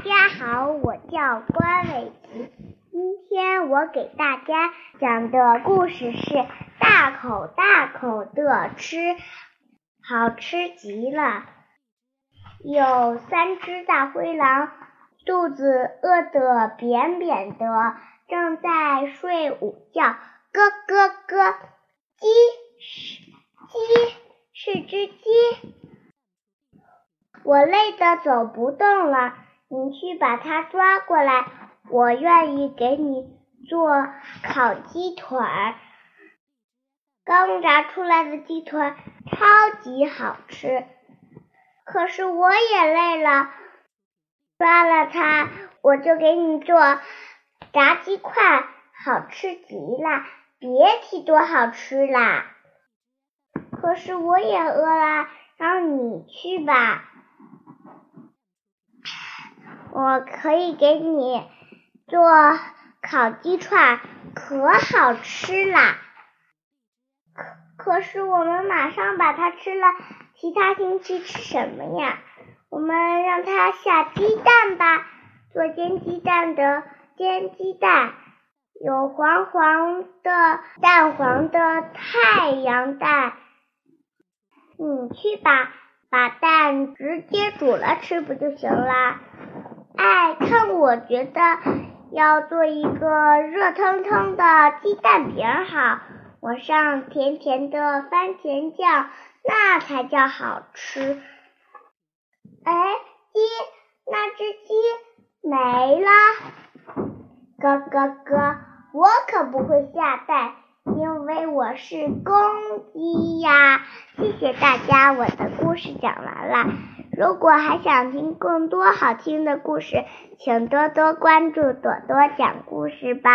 大家好，我叫关伟奇。今天我给大家讲的故事是大口大口的吃，好吃极了。有三只大灰狼，肚子饿得扁扁的，正在睡午觉。咯咯咯，鸡是鸡是只鸡，我累得走不动了。你去把它抓过来，我愿意给你做烤鸡腿儿。刚炸出来的鸡腿超级好吃，可是我也累了。抓了它，我就给你做炸鸡块，好吃极了，别提多好吃啦！可是我也饿了，让你去吧。我可以给你做烤鸡串，可好吃啦！可可是我们马上把它吃了，其他星期吃什么呀？我们让它下鸡蛋吧，做煎鸡蛋的煎鸡蛋，有黄黄的蛋黄的太阳蛋。你去吧，把蛋直接煮了吃不就行了？哎，看我觉得要做一个热腾腾的鸡蛋饼好，抹上甜甜的番茄酱，那才叫好吃。哎，鸡，那只鸡没了。咯咯咯，我可不会下蛋，因为我是公鸡呀。谢谢大家，我的故事讲完了。如果还想听更多好听的故事，请多多关注朵朵讲故事吧。